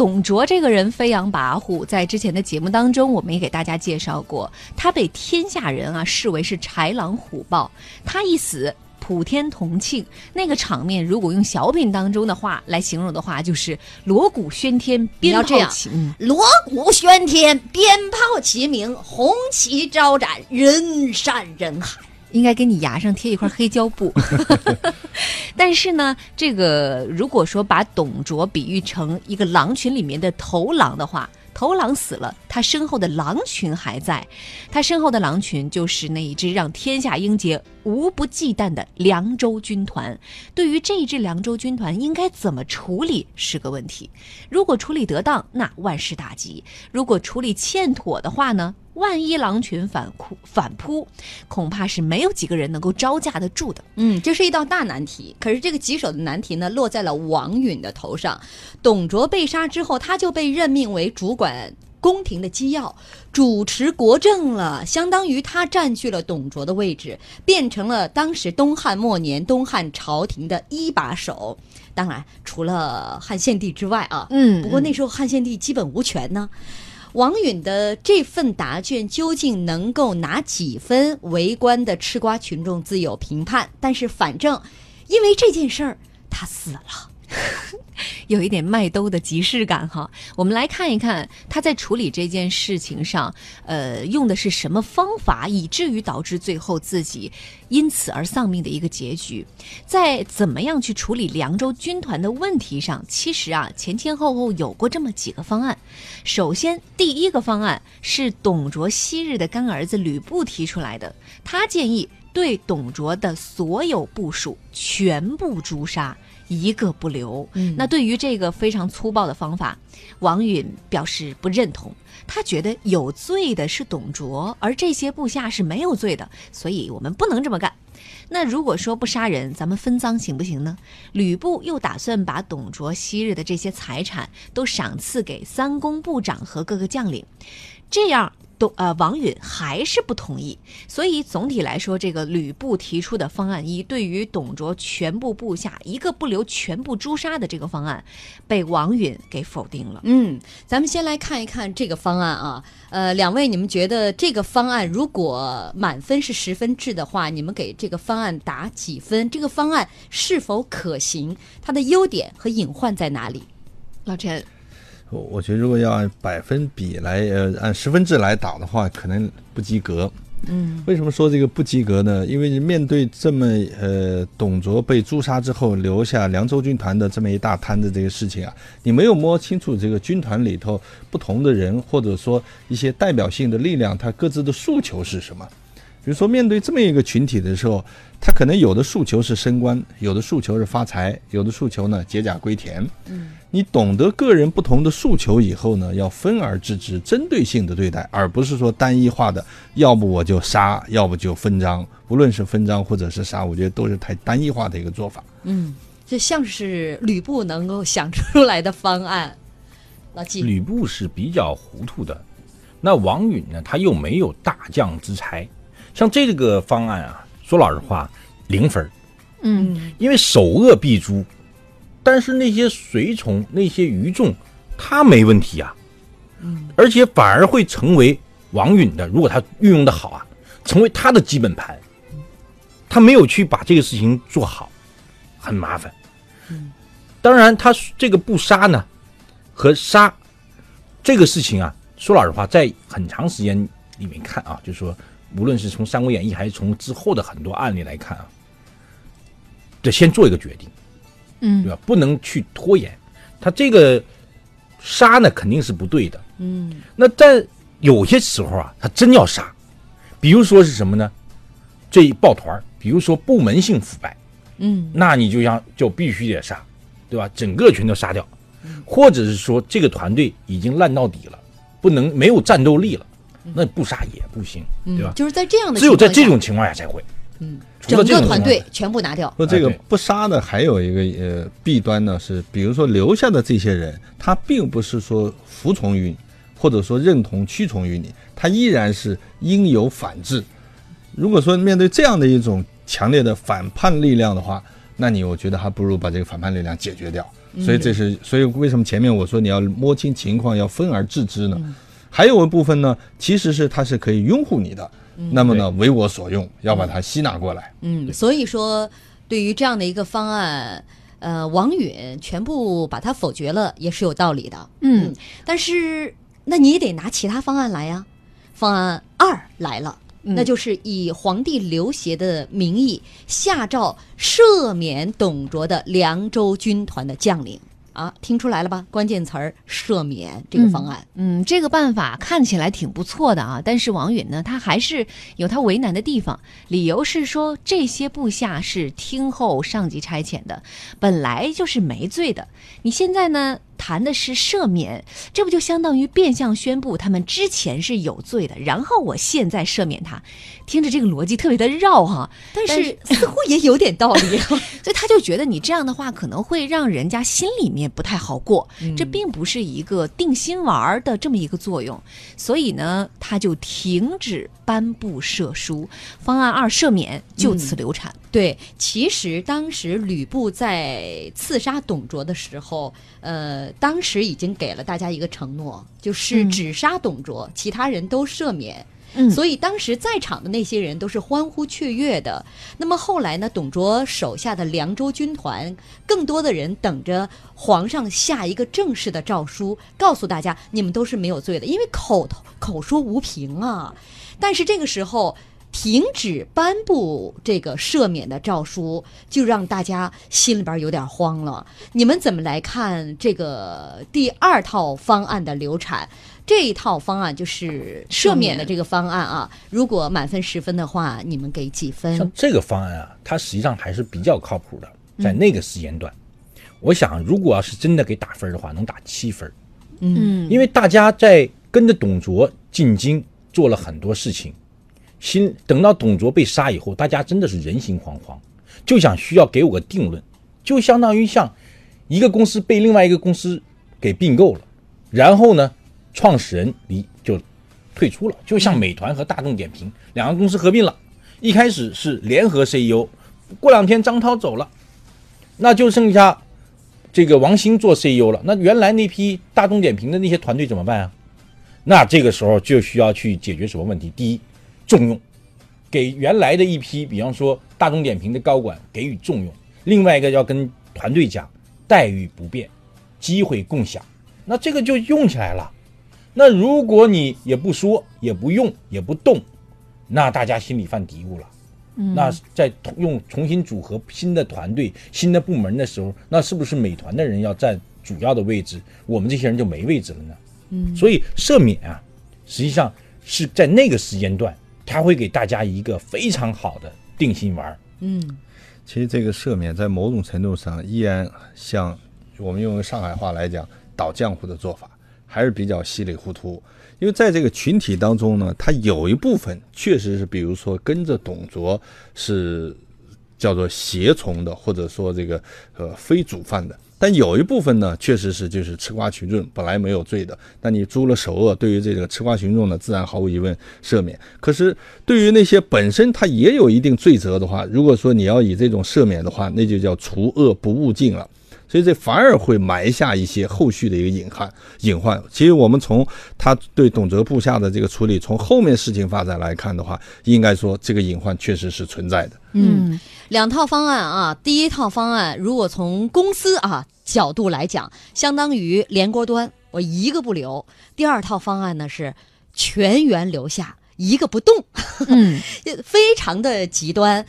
董卓这个人飞扬跋扈，在之前的节目当中，我们也给大家介绍过，他被天下人啊视为是豺狼虎豹，他一死。普天同庆，那个场面，如果用小品当中的话来形容的话，就是锣鼓喧天，鞭炮齐鸣。锣鼓喧天，鞭炮齐鸣，红旗招展，人山人海。应该给你牙上贴一块黑胶布。但是呢，这个如果说把董卓比喻成一个狼群里面的头狼的话，头狼死了，他身后的狼群还在，他身后的狼群就是那一支让天下英杰无不忌惮的凉州军团。对于这一支凉州军团，应该怎么处理是个问题。如果处理得当，那万事大吉；如果处理欠妥的话呢？万一狼群反扑反扑，恐怕是没有几个人能够招架得住的。嗯，这是一道大难题。可是这个棘手的难题呢，落在了王允的头上。董卓被杀之后，他就被任命为主管宫廷的机要，主持国政了，相当于他占据了董卓的位置，变成了当时东汉末年东汉朝廷的一把手。当然，除了汉献帝之外啊，嗯不过那时候汉献帝基本无权呢。王允的这份答卷究竟能够拿几分？围观的吃瓜群众自有评判。但是反正，因为这件事儿，他死了。有一点麦兜的即视感哈。我们来看一看他在处理这件事情上，呃，用的是什么方法，以至于导致最后自己因此而丧命的一个结局。在怎么样去处理凉州军团的问题上，其实啊，前前后后有过这么几个方案。首先，第一个方案是董卓昔日的干儿子吕布提出来的，他建议对董卓的所有部属全部诛杀。一个不留。嗯那对于这个非常粗暴的方法，王允表示不认同。他觉得有罪的是董卓，而这些部下是没有罪的，所以我们不能这么干。那如果说不杀人，咱们分赃行不行呢？吕布又打算把董卓昔日的这些财产都赏赐给三公部长和各个将领，这样。董呃，王允还是不同意，所以总体来说，这个吕布提出的方案一，对于董卓全部部下一个不留全部诛杀的这个方案，被王允给否定了。嗯，咱们先来看一看这个方案啊。呃，两位，你们觉得这个方案如果满分是十分制的话，你们给这个方案打几分？这个方案是否可行？它的优点和隐患在哪里？老陈，我我觉得如果要按百分比来，呃，按十分制来打的话，可能不及格。嗯，为什么说这个不及格呢？因为面对这么呃董卓被诛杀之后留下凉州军团的这么一大摊子这个事情啊，你没有摸清楚这个军团里头不同的人或者说一些代表性的力量，他各自的诉求是什么？比如说面对这么一个群体的时候，他可能有的诉求是升官，有的诉求是发财，有的诉求呢解甲归田。嗯，你懂得个人不同的诉求以后呢，要分而治之，针对性的对待，而不是说单一化的，要不我就杀，要不就分赃。无论是分赃或者是杀，我觉得都是太单一化的一个做法。嗯，这像是吕布能够想出来的方案。老纪，吕布是比较糊涂的，那王允呢，他又没有大将之才，像这个方案啊，说老实话，零分儿。嗯，因为首恶必诛，但是那些随从、那些余众，他没问题啊，嗯，而且反而会成为王允的，如果他运用的好啊，成为他的基本盘，他没有去把这个事情做好，很麻烦。嗯，当然，他这个不杀呢，和杀这个事情啊，说老实话，在很长时间里面看啊，就是说，无论是从《三国演义》还是从之后的很多案例来看啊，得先做一个决定，嗯对吧？不能去拖延。他这个杀呢，肯定是不对的。嗯那在有些时候啊，他真要杀，比如说是什么呢？这一抱团儿，比如说部门性腐败，嗯那你就像就必须得杀，对吧？整个全都杀掉，或者是说这个团队已经烂到底了，不能没有战斗力了，那不杀也不行，对吧嗯，？就是在这样的只有在这种情况下才会。嗯，整个团队全部拿掉。说这个不杀的还有一个呃弊端呢，是比如说留下的这些人，他并不是说服从于你，或者说认同屈从于你，他依然是应有反制。如果说面对这样的一种强烈的反叛力量的话，那你我觉得还不如把这个反叛力量解决掉，所以这是所以为什么前面我说你要摸清情况，要分而治之呢？还有一部分呢，其实是他是可以拥护你的，那么呢为我所用，要把它吸纳过来。嗯，所以说对于这样的一个方案，呃，王允全部把它否决了，也是有道理的。嗯，但是那你也得拿其他方案来呀。方案二来了。嗯那就是以皇帝刘协的名义下诏赦免董卓的凉州军团的将领啊，听出来了吧？关键词儿赦免这个方案。嗯，这个办法看起来挺不错的啊，但是王允呢，他还是有他为难的地方。理由是说，这些部下是听候上级差遣的，本来就是没罪的。你现在呢，谈的是赦免，这不就相当于变相宣布他们之前是有罪的，然后我现在赦免他，听着这个逻辑特别的绕哈。但但是 似乎也有点道理。所以他就觉得你这样的话可能会让人家心里面不太好过，这并不是一个定心丸儿的这么一个作用，所以呢，他就停止颁布赦书，方案二赦免就此流产。对，其实当时吕布在刺杀董卓的时候，呃，当时已经给了大家一个承诺，就是嗯只杀董卓，其他人都赦免。嗯所以当时在场的那些人都是欢呼雀跃的。那么后来呢，董卓手下的凉州军团，更多的人等着皇上下一个正式的诏书，告诉大家你们都是没有罪的，因为口头口说无凭啊。但是这个时候。停止颁布这个赦免的诏书，就让大家心里边有点慌了。你们怎么来看这个第二套方案的流产？这一套方案就是赦免的这个方案啊。如果满分十分的话，你们给几分像分？这个方案啊，它实际上还是比较靠谱的，在那个时间段，我想如果要是真的给打分的话，能打七分，嗯因为大家在跟着董卓进京做了很多事情，心等到董卓被杀以后，大家真的是人心惶惶，就想需要给我个定论，就相当于像一个公司被另外一个公司给并购了，然后呢，创始人离就退出了，就像美团和大众点评两个公司合并了，一开始是联合 CEO，过两天张涛走了，那就剩下这个王兴做 CEO 了。那原来那批大众点评的那些团队怎么办啊？那这个时候就需要去解决什么问题？第一，重用，给原来的一批，比方说大众点评的高管给予重用；另外一个要跟团队讲，待遇不变，机会共享。那这个就用起来了。那如果你也不说，也不用，也不动，那大家心里犯嘀咕了。那在用重新组合新的团队、新的部门的时候，那是不是美团的人要占主要的位置，我们这些人就没位置了呢？嗯，所以赦免啊，实际上是在那个时间段，它会给大家一个非常好的定心丸儿。嗯其实这个赦免在某种程度上依然像我们用上海话来讲倒浆糊的做法，还是比较稀里糊涂。因为在这个群体当中呢，他有一部分确实是，比如说跟着董卓是叫做胁从的，或者说这个呃非主犯的。但有一部分呢，确实是就是吃瓜群众，本来没有罪的。但你诛了首恶，对于这个吃瓜群众呢，自然毫无疑问赦免。可是对于那些本身他也有一定罪责的话，如果说你要以这种赦免的话，那就叫除恶不务尽了。所以这反而会埋下一些后续的一个隐患。隐患，其实我们从他对董卓部下的这个处理，从后面事情发展来看的话，应该说这个隐患确实是存在的。嗯，两套方案啊，第一套方案如果从公司啊角度来讲，相当于连锅端，我一个不留；第二套方案呢是全员留下，一个不动，嗯。非常的极端。